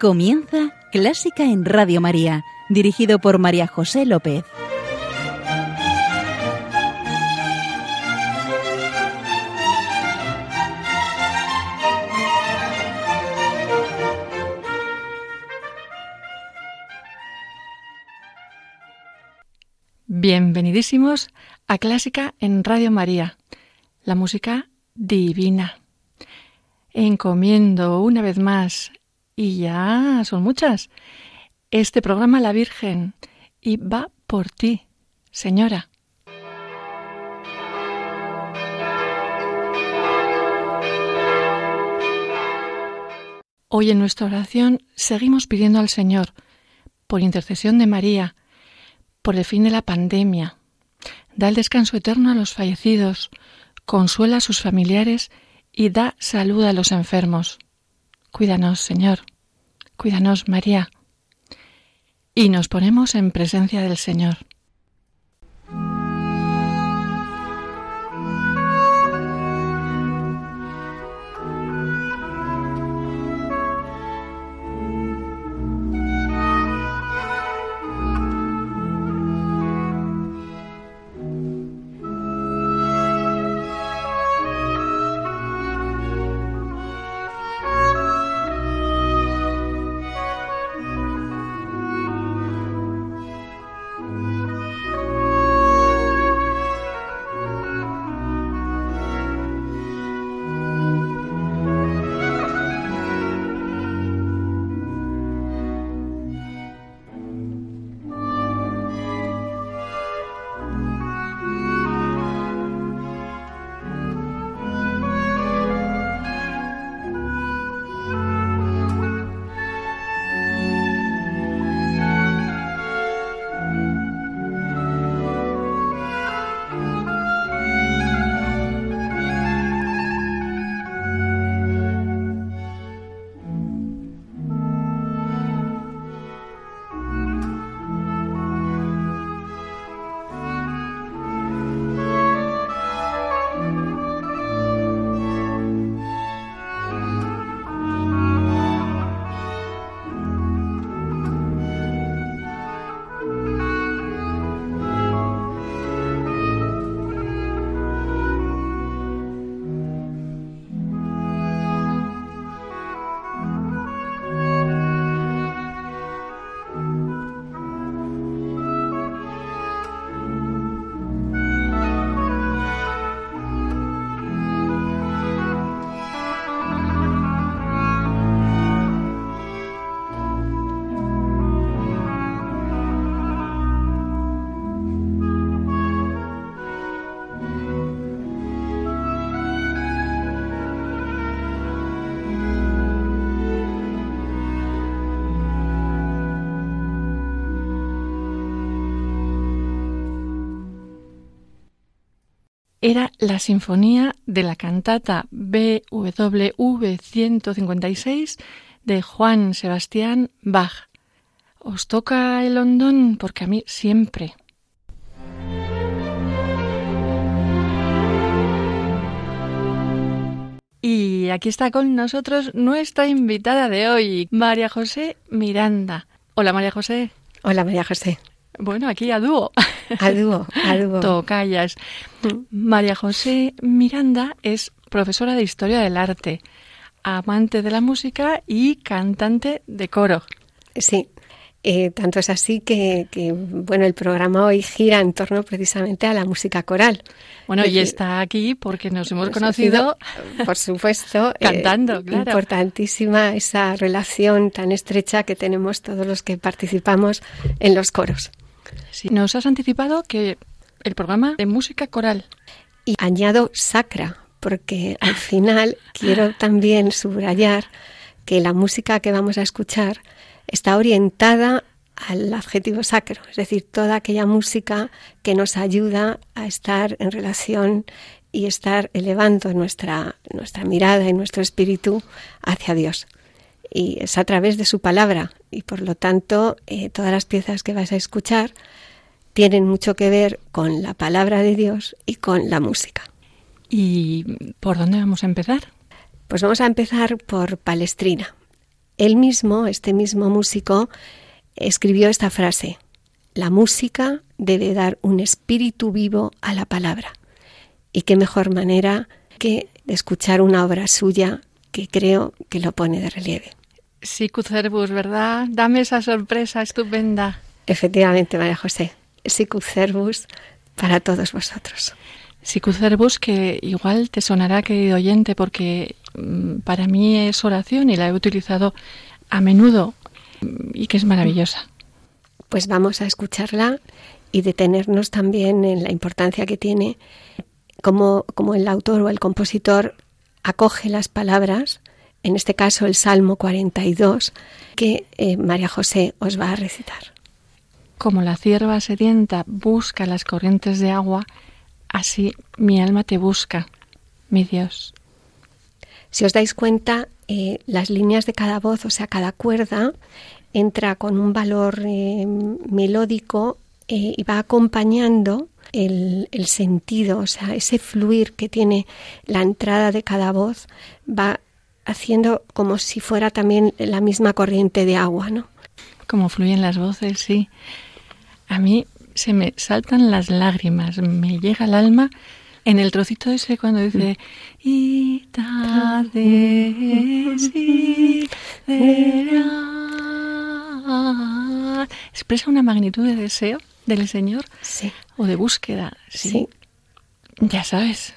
Comienza Clásica en Radio María, dirigido por María José López. Bienvenidísimos a Clásica en Radio María, la música divina. Encomiendo una vez más y ya son muchas. Este programa La Virgen y va por ti, señora. Hoy en nuestra oración seguimos pidiendo al Señor, por intercesión de María, por el fin de la pandemia, da el descanso eterno a los fallecidos, consuela a sus familiares y da salud a los enfermos. Cuídanos, Señor. Cuídanos, María. Y nos ponemos en presencia del Señor. Era la sinfonía de la cantata BWV 156 de Juan Sebastián Bach. ¿Os toca el hondón? Porque a mí siempre. Y aquí está con nosotros nuestra invitada de hoy, María José Miranda. Hola María José. Hola María José. Bueno, aquí a dúo. A dúo, a dúo. Tocayas. María José Miranda es profesora de Historia del Arte, amante de la música y cantante de coro. Sí, eh, tanto es así que, bueno, el programa hoy gira en torno precisamente a la música coral. Bueno, y está aquí porque nos hemos conocido, por supuesto, eh, cantando, claro. Importantísima esa relación tan estrecha que tenemos todos los que participamos en los coros. Sí, nos has anticipado que el programa de música coral. Y añado sacra, porque al final quiero también subrayar que la música que vamos a escuchar está orientada al adjetivo sacro, es decir, toda aquella música que nos ayuda a estar en relación y estar elevando nuestra, nuestra mirada y nuestro espíritu hacia Dios. Y es a través de su palabra y por lo tanto eh, todas las piezas que vas a escuchar tienen mucho que ver con la palabra de Dios y con la música. ¿Y por dónde vamos a empezar? Pues vamos a empezar por Palestrina. Él mismo, este mismo músico, escribió esta frase, la música debe dar un espíritu vivo a la palabra. Y qué mejor manera que escuchar una obra suya que creo que lo pone de relieve. Sicut ¿verdad? Dame esa sorpresa estupenda. Efectivamente, María José. Sicut Cervus para todos vosotros. Sicut Cervus que igual te sonará, querido oyente, porque mm, para mí es oración y la he utilizado a menudo y que es maravillosa. Pues vamos a escucharla y detenernos también en la importancia que tiene como, como el autor o el compositor acoge las palabras, en este caso el Salmo 42, que eh, María José os va a recitar. Como la cierva sedienta busca las corrientes de agua, así mi alma te busca, mi Dios. Si os dais cuenta, eh, las líneas de cada voz, o sea, cada cuerda, entra con un valor eh, melódico y va acompañando el, sentido, o sea, ese fluir que tiene la entrada de cada voz va haciendo como si fuera también la misma corriente de agua, ¿no? Como fluyen las voces, sí. A mí se me saltan las lágrimas, me llega al alma en el trocito ese cuando dice expresa una magnitud de deseo del Señor sí. o de búsqueda. Sí. Ya sabes,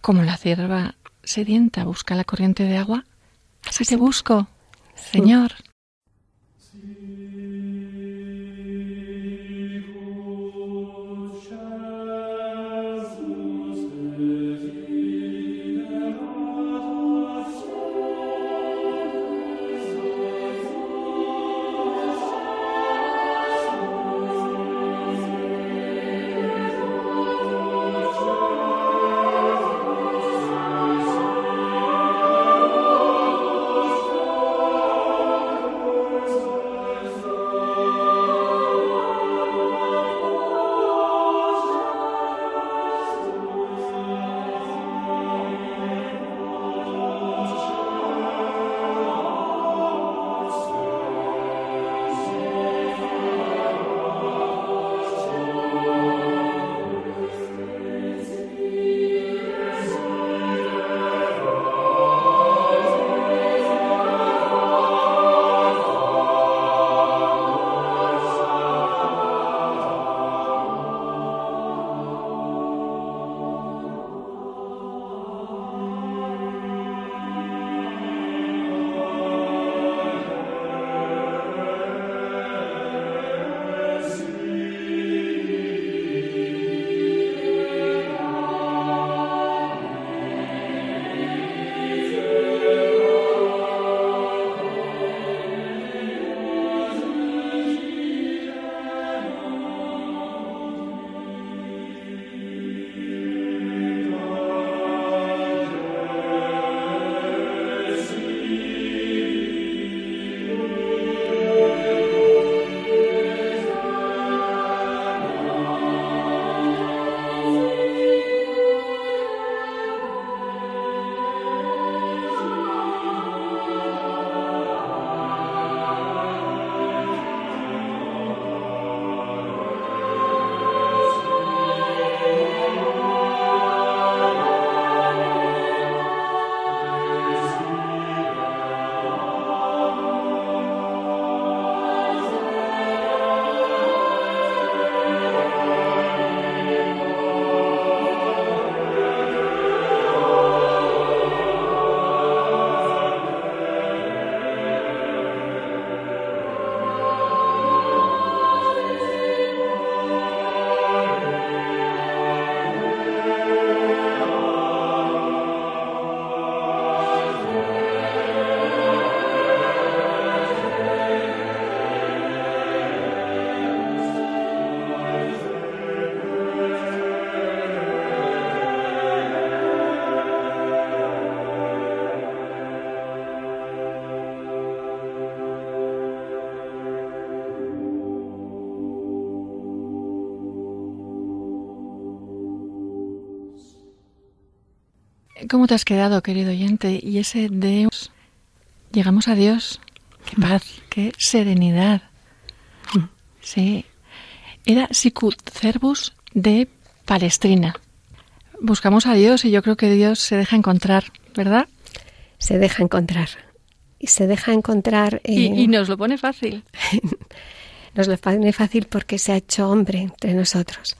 como la cierva sedienta busca la corriente de agua, así te busco, Señor. ¿Cómo te has quedado, querido oyente? Y ese Deus, llegamos a Dios Qué paz, qué serenidad. Sí. Era Sicut Cervus de Palestrina. Buscamos a Dios y yo creo que Dios se deja encontrar, ¿verdad? Se deja encontrar. Y se deja encontrar. y, nos lo pone fácil. nos lo pone fácil porque se ha hecho hombre entre nosotros.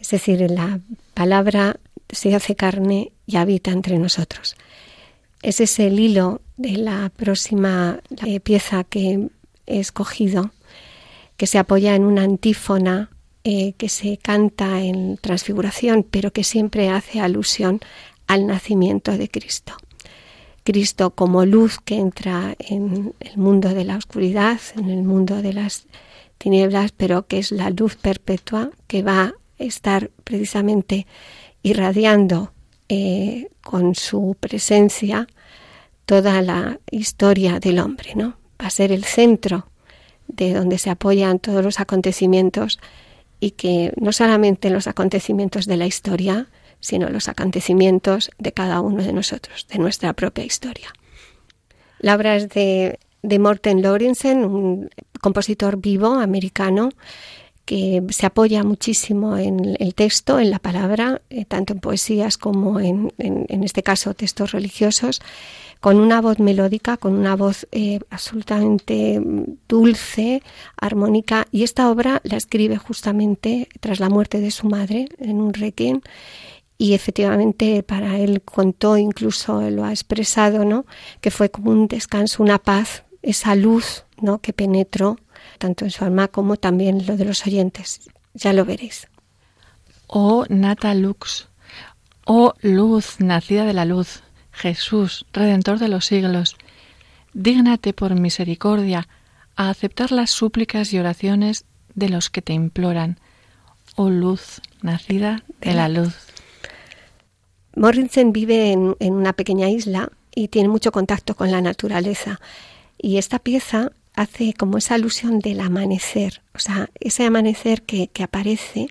Es decir, la palabra se hace carne y habita entre nosotros. Ese es el hilo de la próxima pieza que he escogido, que se apoya en una antífona eh, que se canta en transfiguración, pero que siempre hace alusión al nacimiento de Cristo. Cristo como luz que entra en el mundo de la oscuridad, en el mundo de las tinieblas, pero que es la luz perpetua que va a estar precisamente irradiando eh, con su presencia toda la historia del hombre, ¿no? Va a ser el centro de donde se apoyan todos los acontecimientos y que no solamente los acontecimientos de la historia, sino los acontecimientos de cada uno de nosotros, de nuestra propia historia. La obra es de, de Morten Lorenzen, un compositor vivo americano que se apoya muchísimo en el texto, en la palabra, eh, tanto en poesías como en, en, este caso textos religiosos, con una voz melódica, con una voz eh, absolutamente dulce, armónica. Y esta obra la escribe justamente tras la muerte de su madre en un requiem. Y efectivamente para él contó, incluso lo ha expresado, ¿no? que fue como un descanso, una paz, esa luz ¿no? que penetró tanto en su alma como también lo de los oyentes. Ya lo veréis. Oh Nata Lux, oh luz nacida de la luz, Jesús, Redentor de los siglos, dígnate por misericordia a aceptar las súplicas y oraciones de los que te imploran. Oh luz, nacida de la luz. Morrison vive en, una pequeña isla y tiene mucho contacto con la naturaleza. Y esta pieza hace como esa alusión del amanecer, o sea, ese amanecer que aparece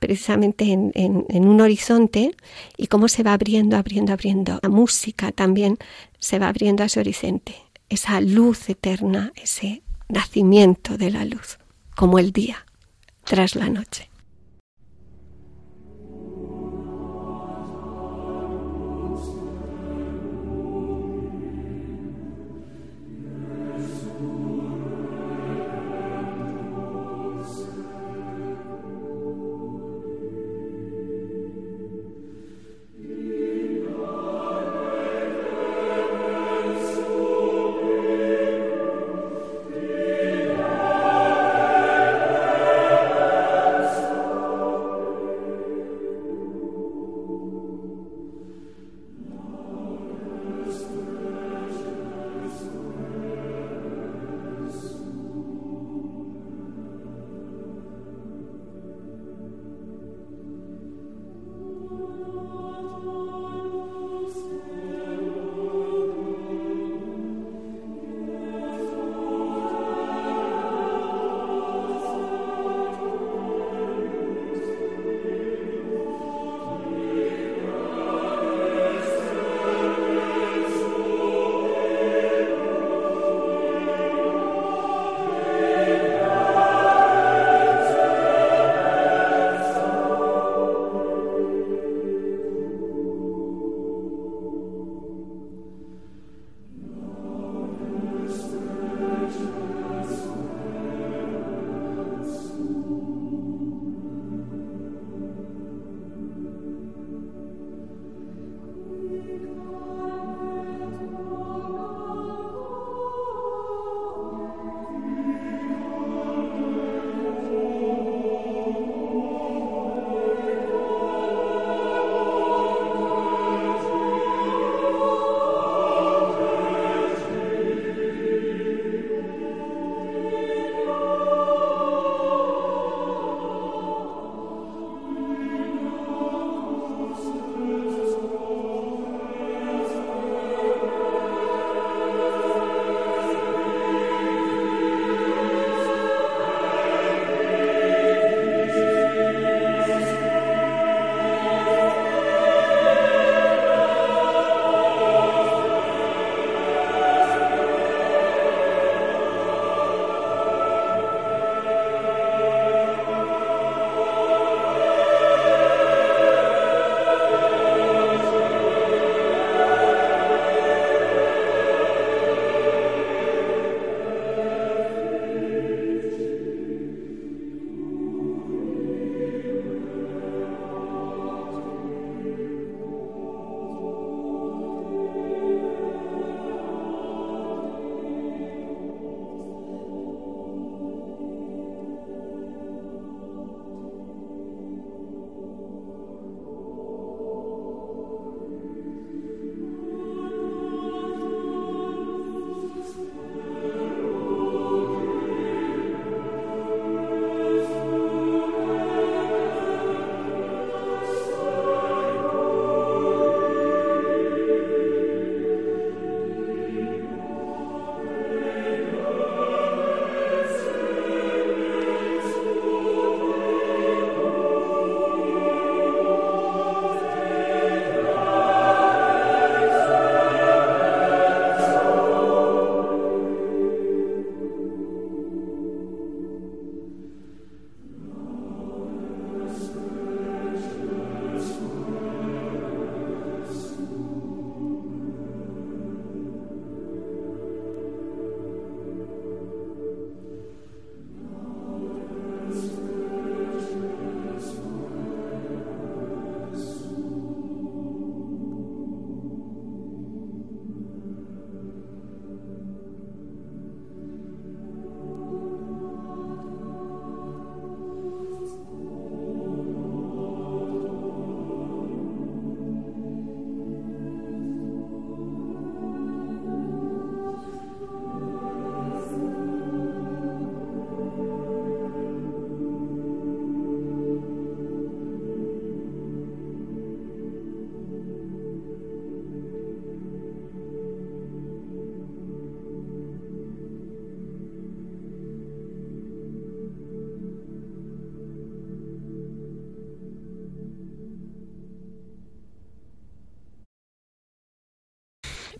precisamente en, un horizonte y cómo se va abriendo, abriendo, abriendo. La música también se va abriendo a ese horizonte, esa luz eterna, ese nacimiento de la luz, como el día tras la noche.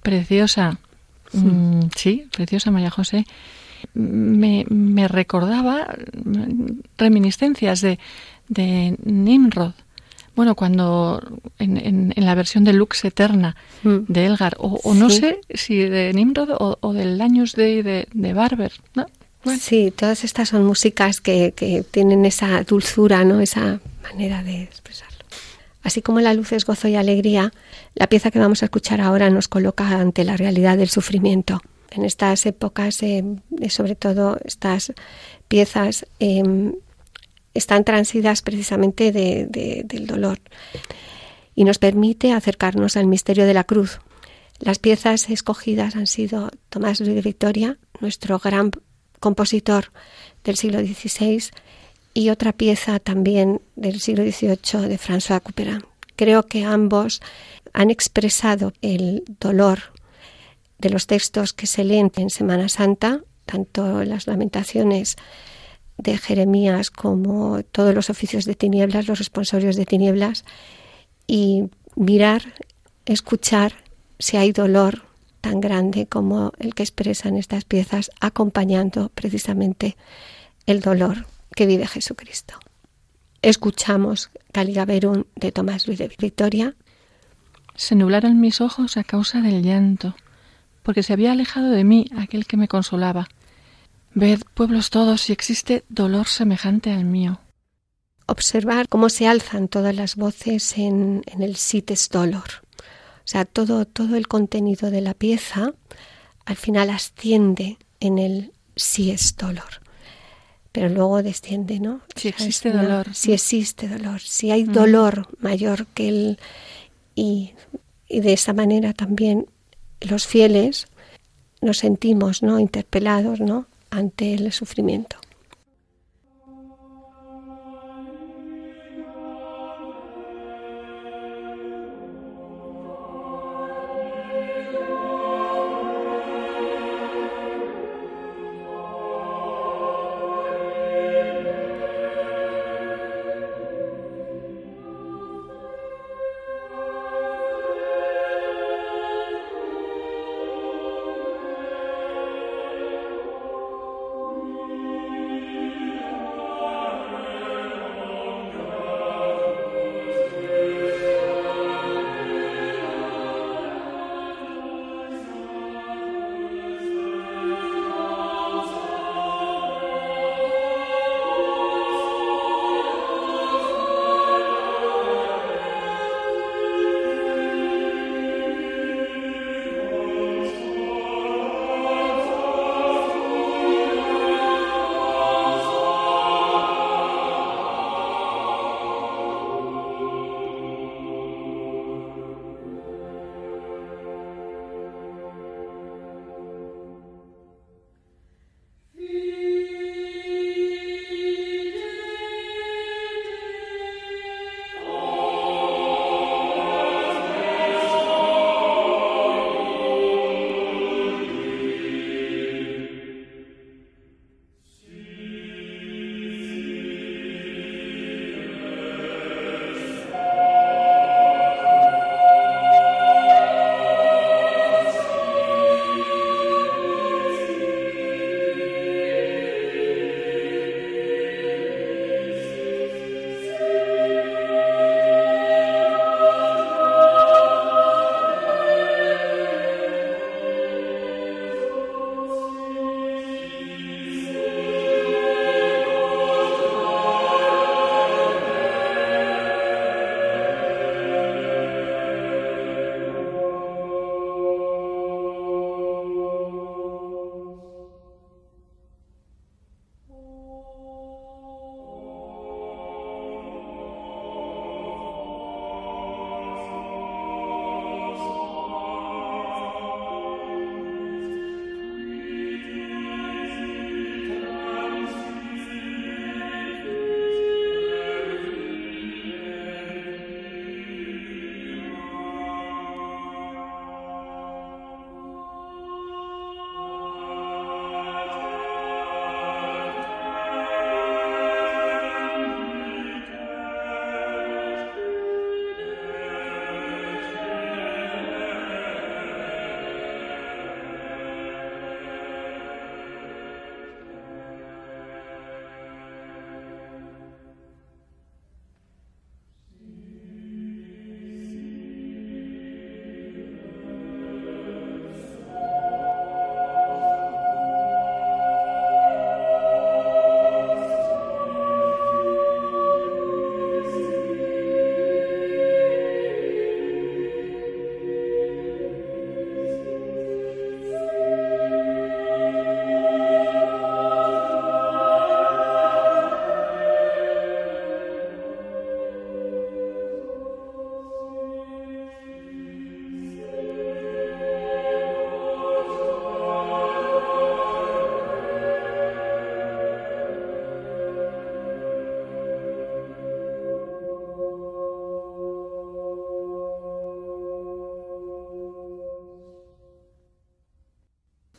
Preciosa. Mm, sí, preciosa María José. Me, me recordaba reminiscencias de, de Nimrod. Bueno, cuando en, en, la versión de Lux Eterna mm. de Elgar, o, no sé si de Nimrod o, del Años Day de, de Barber, ¿no? Sí, todas estas son músicas que, que, tienen esa dulzura, ¿no? Esa manera de expresarlo. Así como la luz es gozo y alegría, la pieza que vamos a escuchar ahora nos coloca ante la realidad del sufrimiento. En estas épocas, eh, sobre todo estas piezas, em, están transidas precisamente del dolor y nos permite acercarnos al misterio de la cruz. Las piezas escogidas han sido Tomás Luis de Victoria, nuestro gran compositor del siglo XVI, y otra pieza también del siglo XVIII de François Couperin. Creo que ambos han expresado el dolor de los textos que se leen en Semana Santa, tanto las lamentaciones de Jeremías como todos los oficios de tinieblas, los responsorios de tinieblas, y mirar, escuchar si hay dolor tan grande como el que expresan estas piezas, acompañando precisamente el dolor que vive Jesucristo. Escuchamos Caligaverum de Tomás Luis de Victoria. Se nublaron mis ojos a causa del llanto, porque se había alejado de mí aquel que me consolaba. Ved, pueblos todos, si existe dolor semejante al mío. Observar cómo se alzan todas las voces en, en el sites dolor. O sea, todo, todo el contenido de la pieza al final asciende en el si es dolor pero luego desciende, ¿no? Si existe dolor. Si existe dolor, si hay dolor mayor que el... Y, y, de esa manera también los fieles nos sentimos, ¿no? Interpelados, ¿no? Ante el sufrimiento.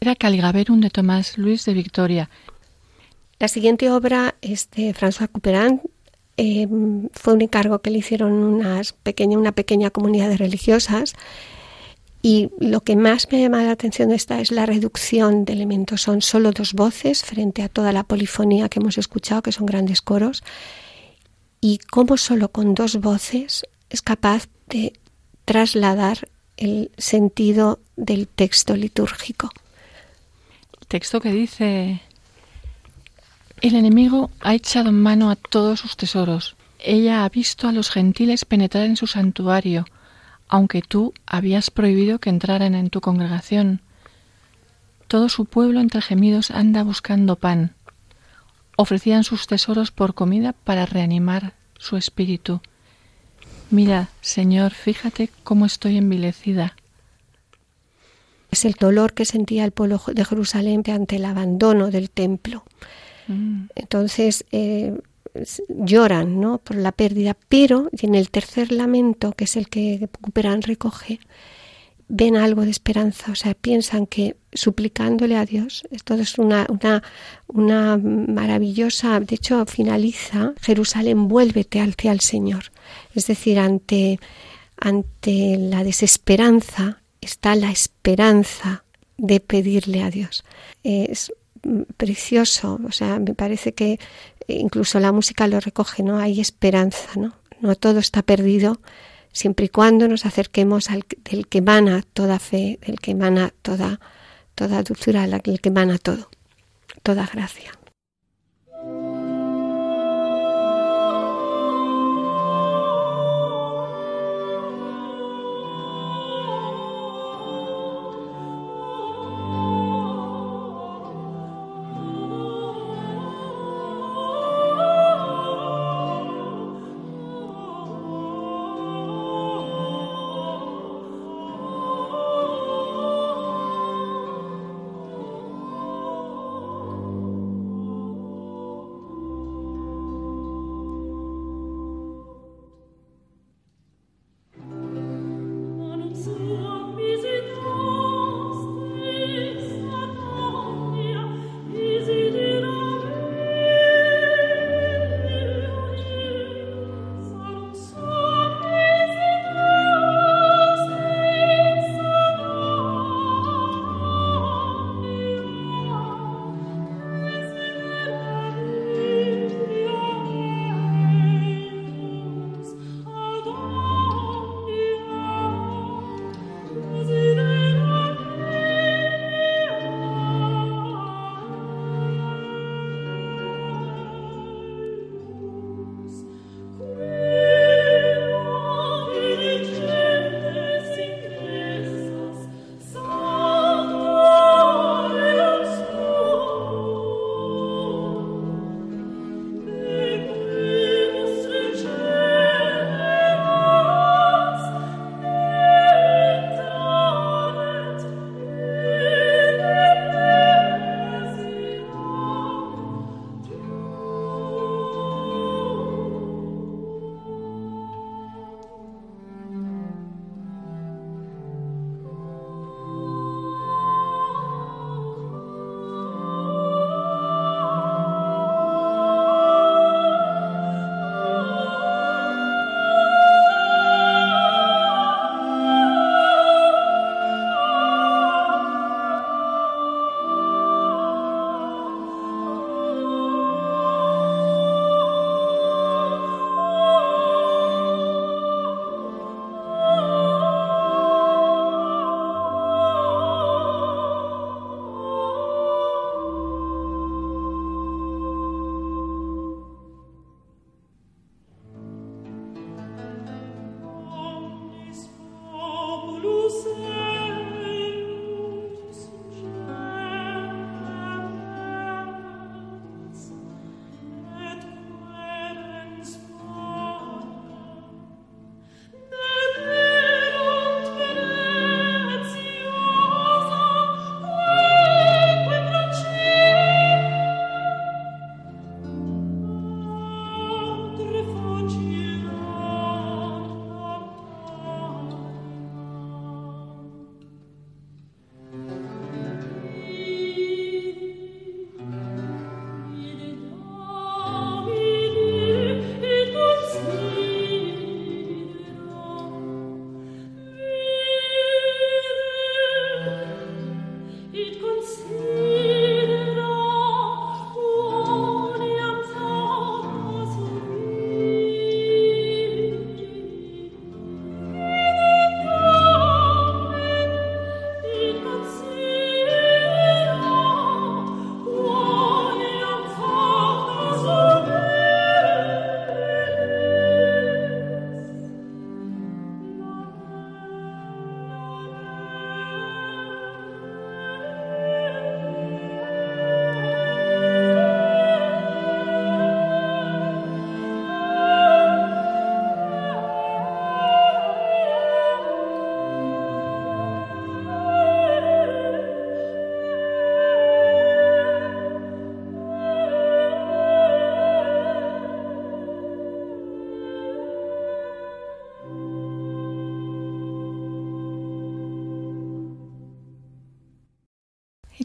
Era Caligaverum de Tomás Luis de Victoria. La siguiente obra es de François Couperin. Eh, fue un encargo que le hicieron unas pequeña, una pequeña comunidad de religiosas y lo que más me llama la atención de esta es la reducción de elementos. Son solo dos voces frente a toda la polifonía que hemos escuchado, que son grandes coros, y cómo solo con dos voces es capaz de trasladar el sentido del texto litúrgico. Texto que dice, el enemigo ha echado mano a todos sus tesoros, ella ha visto a los gentiles penetrar en su santuario, aunque tú habías prohibido que entraran en tu congregación. Todo su pueblo entre gemidos anda buscando pan. Ofrecían sus tesoros por comida para reanimar su espíritu. Mira, Señor, fíjate cómo estoy envilecida. Es el dolor que sentía el pueblo de Jerusalén ante el abandono del templo. Mm. Entonces, eh, lloran ¿no? por la pérdida, pero en el tercer lamento, que es el que Cooperán recoge, ven algo de esperanza, o sea, piensan que suplicándole a Dios, esto es una, una, una maravillosa, de hecho finaliza, Jerusalén, vuélvete hacia el Señor. Es decir, ante, ante la desesperanza está la esperanza de pedirle a Dios. Es precioso, o sea, me parece que incluso la música lo recoge, ¿no? Hay esperanza, ¿no? No todo está perdido siempre y cuando nos acerquemos al del que emana toda fe, del que emana toda toda dulzura, del que emana todo, toda gracia.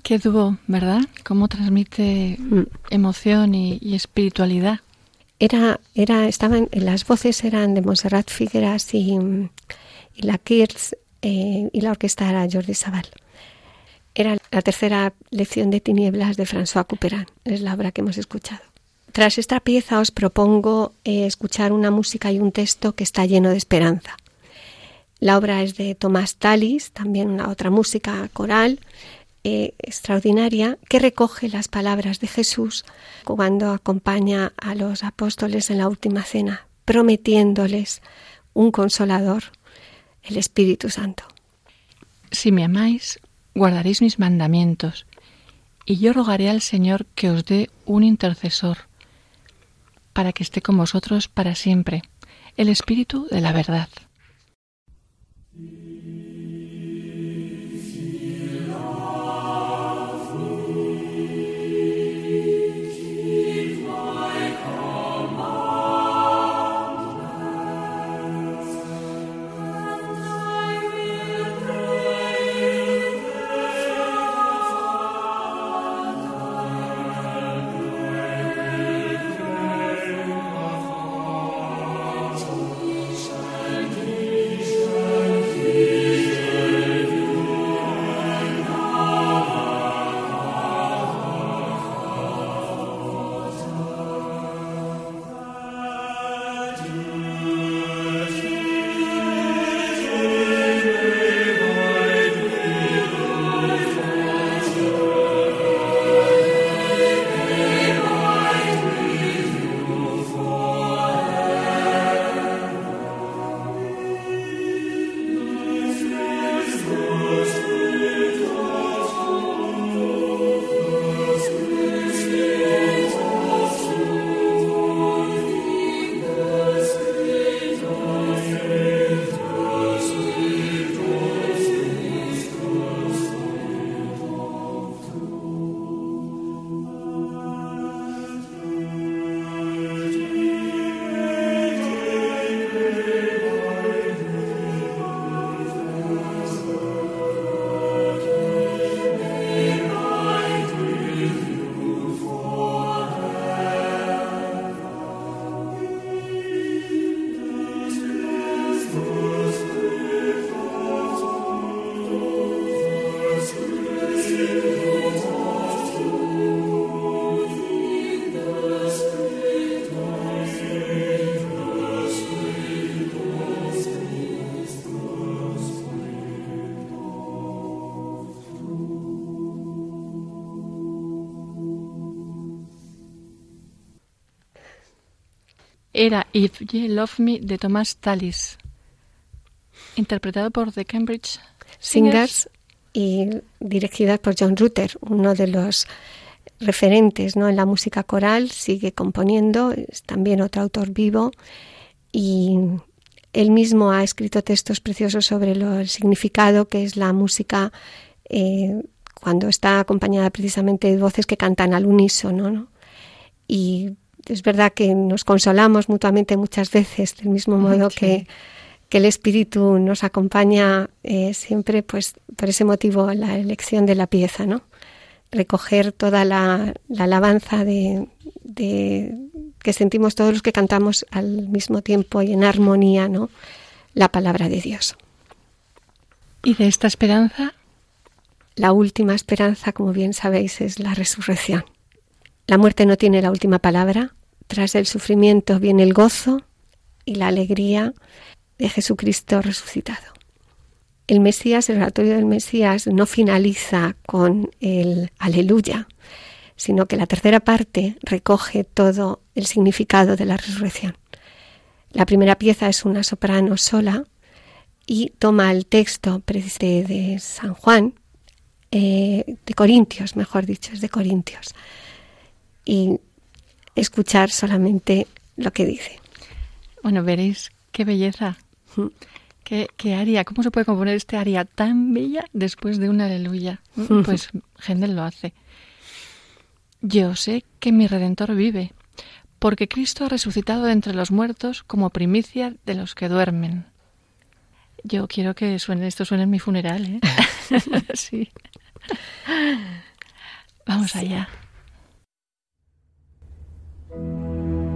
Qué dúo, ¿verdad? Cómo transmite Mm. emoción y, y espiritualidad. Era, era, estaban, las voces eran de Montserrat Figueras y, y la Kirz eh, y la orquesta era Jordi Sabal. Era la tercera lección de Tinieblas de François Couperin, es la obra que hemos escuchado. Tras esta pieza os propongo eh, escuchar una música y un texto que está lleno de esperanza. La obra es de Tomás Tallis, también una otra música coral eh, extraordinaria que recoge las palabras de Jesús cuando acompaña a los apóstoles en la última cena, prometiéndoles un consolador, el Espíritu Santo. Si me amáis, guardaréis mis mandamientos, y yo rogaré al Señor que os dé un intercesor, para que esté con vosotros para siempre, el Espíritu de la verdad. Era If Ye Love Me de Thomas Tallis, interpretado por The Cambridge Singers y dirigida por John Rutter, uno de los referentes ¿no? en la música coral, sigue componiendo, es también otro autor vivo y él mismo ha escrito textos preciosos sobre lo, el significado que es la música eh, cuando está acompañada precisamente de voces que cantan al unísono. ¿no? Y es verdad que nos consolamos mutuamente muchas veces, del mismo modo Sí. que, que el Espíritu nos acompaña eh, siempre, pues por ese motivo la elección de la pieza, ¿no? Recoger toda la, la alabanza de, de- que sentimos todos los que cantamos al mismo tiempo y en armonía, ¿no? La palabra de Dios. Y de esta esperanza, La última esperanza, como bien sabéis, es la resurrección. La muerte no tiene la última palabra. Tras el sufrimiento viene el gozo y la alegría de Jesucristo resucitado. El Mesías, el oratorio del Mesías, no finaliza con el aleluya, sino que la tercera parte recoge todo el significado de la resurrección. La primera pieza es una soprano sola y toma el texto de San Juan, eh, de Corintios, mejor dicho, es de Corintios, y escuchar solamente lo que dice. bueno, veréis qué belleza, qué, qué aria, cómo se puede componer este aria tan bella después de una aleluya. Pues Händel lo hace. Yo sé que mi Redentor vive, porque Cristo ha resucitado de entre los muertos como primicia de los que duermen. Yo quiero que suene, esto suene en mi funeral, ¿eh? sí. Vamos allá. Música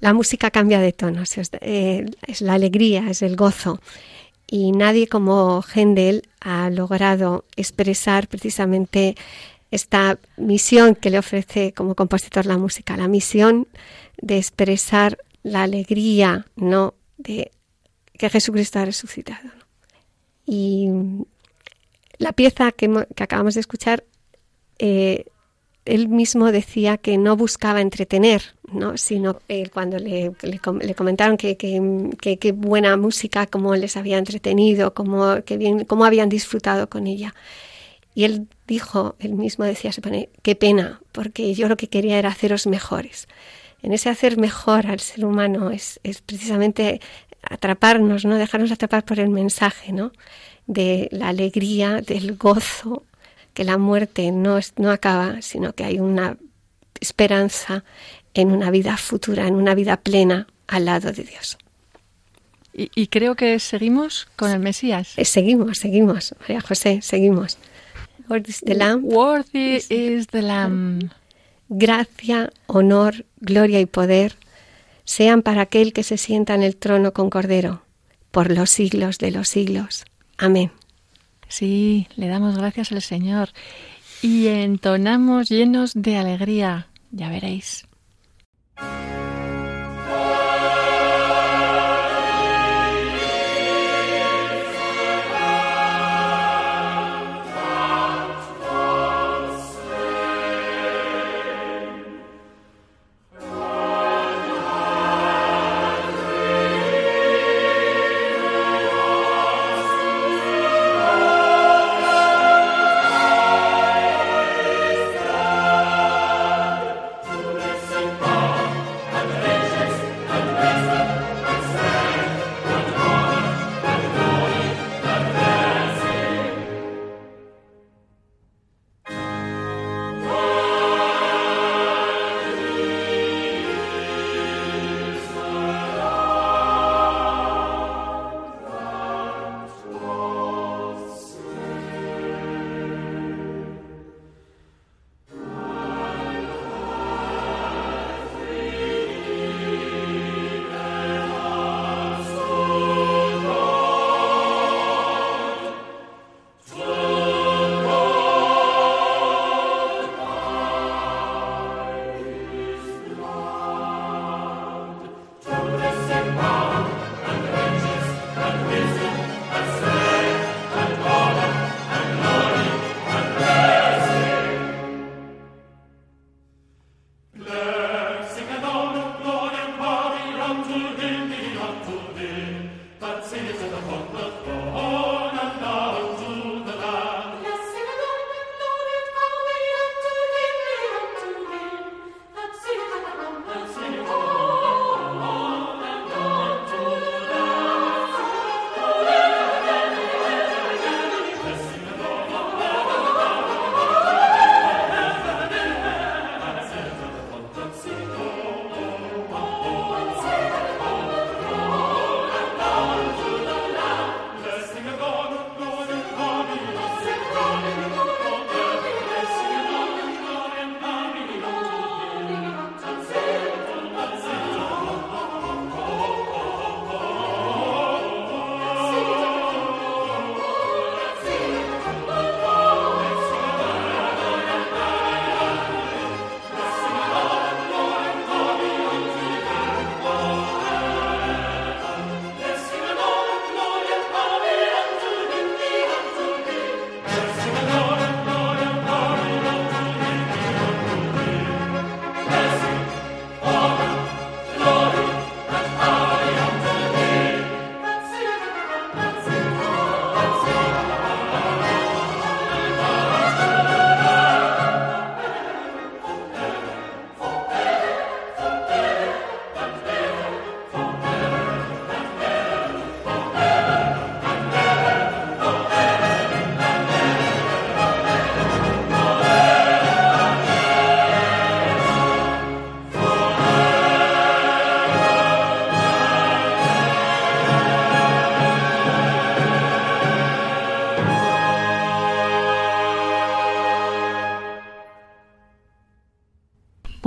la música cambia de tono, eh, es la alegría, es el gozo. Y nadie como Händel ha logrado expresar precisamente esta misión que le ofrece como compositor la música, la misión de expresar la alegría, ¿no? De que Jesucristo ha resucitado. Y la pieza que, acabamos de escuchar, eh, él mismo decía que no buscaba entretener, ¿no? sino eh, cuando le, comentaron que, que, buena música, cómo les había entretenido, cómo, bien, cómo habían disfrutado con ella. Y él dijo, él mismo decía, se pone, qué pena, porque yo lo que quería era haceros mejores. En ese hacer mejor al ser humano es, es precisamente atraparnos, ¿no? Dejarnos atrapar por el mensaje, ¿no? De la alegría, del gozo, que la muerte no, es, no acaba, sino que hay una esperanza en una vida futura, en una vida plena al lado de Dios. Y, creo que seguimos con el Mesías. Eh, seguimos, seguimos, María José, seguimos. Worthy is the Lamb. Worthy is the Lamb. Gracia, honor, gloria y poder sean para aquel que se sienta en el trono con Cordero, por los siglos de los siglos. Amén. Sí, le damos gracias al Señor y entonamos llenos de alegría, ya veréis.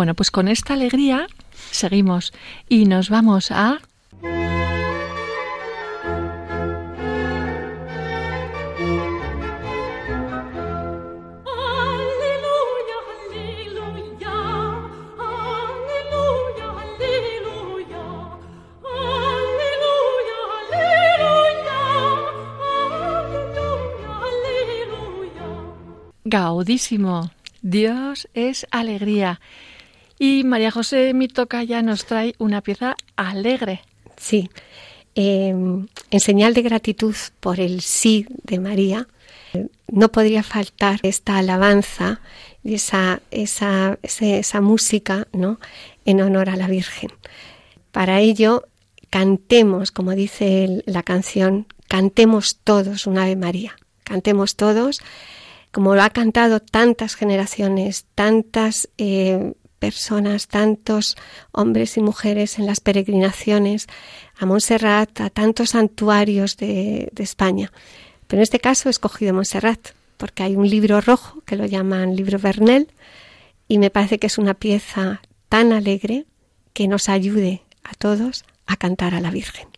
Bueno, pues con esta alegría seguimos y nos vamos a... Gaudísimo. Dios es alegría. Y María José Mitoca ya nos trae una pieza alegre. Sí. Em, en señal de gratitud por el sí de María, no podría faltar esta alabanza y esa, esa, esa, música ¿no? en honor a la Virgen. Para ello, cantemos, como dice la canción, cantemos todos un Ave María. Cantemos todos como lo ha cantado tantas generaciones, tantas eh, personas, tantos hombres y mujeres en las peregrinaciones a Montserrat, a tantos santuarios de, España. Pero en este caso he escogido Montserrat porque hay un libro rojo que lo llaman libro Bernel y me parece que es una pieza tan alegre que nos ayude a todos a cantar a la Virgen.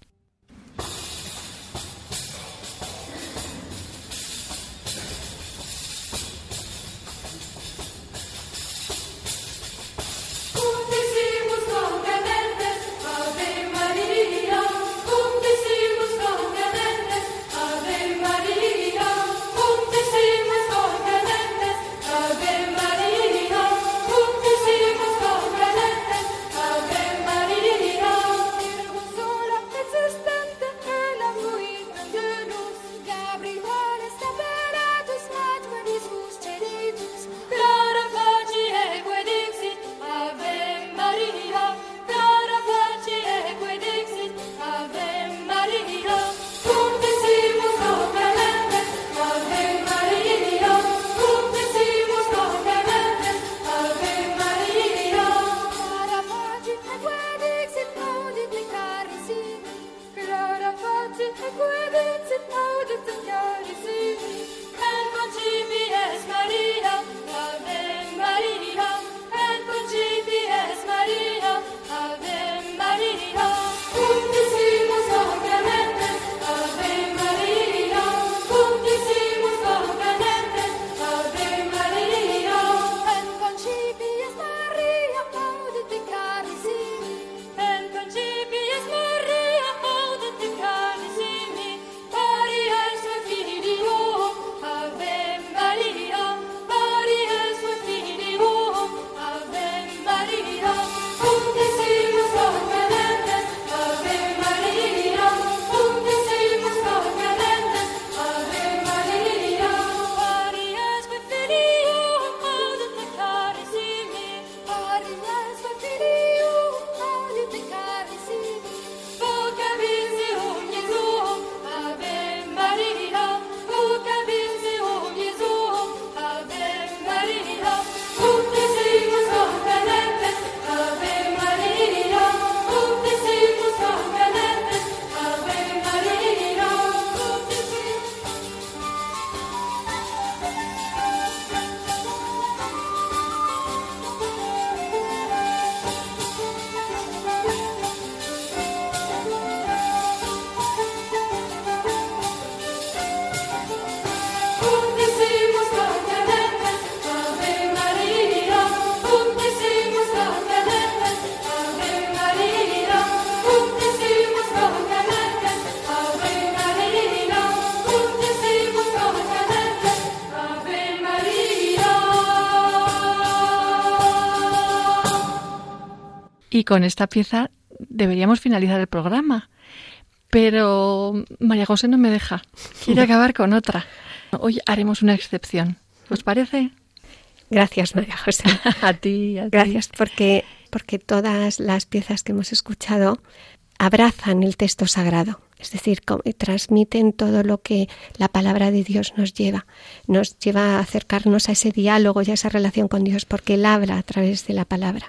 Con esta pieza deberíamos finalizar el programa. Pero María José no me deja. Quiere acabar con otra. Hoy haremos una excepción. ¿Os parece? Gracias, María José. a ti, a Gracias porque, porque todas las piezas que hemos escuchado abrazan el texto sagrado, es decir, transmiten todo lo que la palabra de Dios nos lleva, nos lleva a acercarnos a ese diálogo y a esa relación con Dios, porque Él habla a través de la palabra.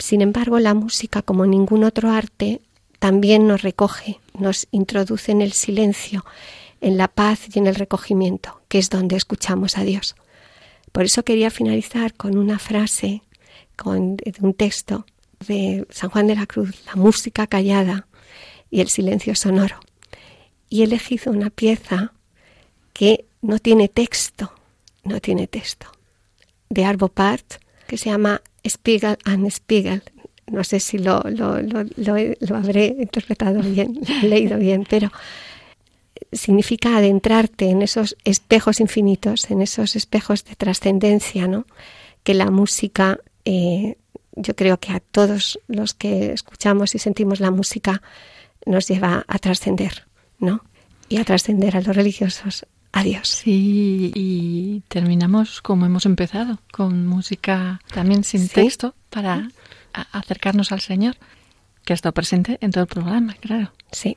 Sin embargo, la música, como ningún otro arte, también nos recoge, nos introduce en el silencio, en la paz y en el recogimiento, que es donde escuchamos a Dios. Por eso quería finalizar con una frase con, un texto de San Juan de la Cruz, la música callada y el silencio sonoro. Y he elegido una pieza que no tiene texto, no tiene texto, de Arvo Part, que se llama Spiegel and Spiegel. No sé si lo, lo, lo, lo habré interpretado bien, leído bien, pero significa adentrarte en esos espejos infinitos, en esos espejos de trascendencia, ¿no? Que la música, eh, yo creo que a todos los que escuchamos y sentimos la música nos lleva a trascender, ¿no? Y a trascender a los religiosos, a Dios. Sí, y terminamos como hemos empezado, con música también sin texto para acercarnos al Señor, que ha estado presente en todo el programa, claro. Sí.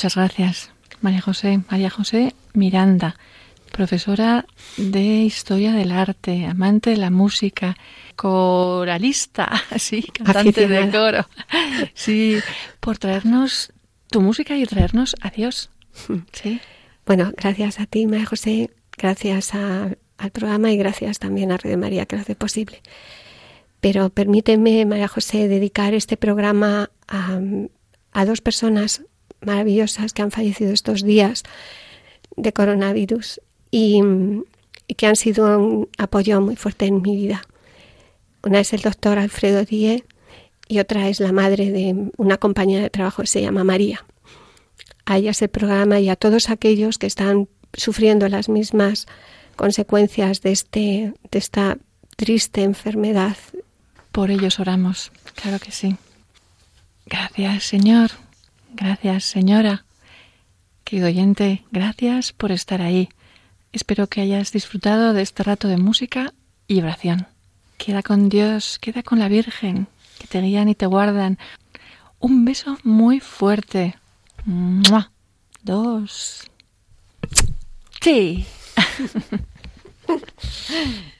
Muchas gracias, María José. María José Miranda, profesora de Historia del Arte, amante de la música, coralista, sí, cantante de coro. Sí, por traernos tu música y traernos a Dios. Sí. Bueno, gracias a ti, María José, gracias al programa y gracias también a Radio María que lo hace posible. Pero permíteme, María José, dedicar este programa a, a dos personas maravillosas que han fallecido estos días de coronavirus y, que han sido un apoyo muy fuerte en mi vida. Una es el doctor Alfredo Die y otra es la madre de una compañera de trabajo que se llama María. A ellas el programa y a todos aquellos que están sufriendo las mismas consecuencias de, este, de esta triste enfermedad Por ellos oramos, claro que sí. Gracias, Señor. Gracias, señora. Querido oyente, gracias por estar ahí. Espero que hayas disfrutado de este rato de música y oración. Queda con Dios, queda con la Virgen, que te guían y te guardan. Un beso muy fuerte. Dos. Sí.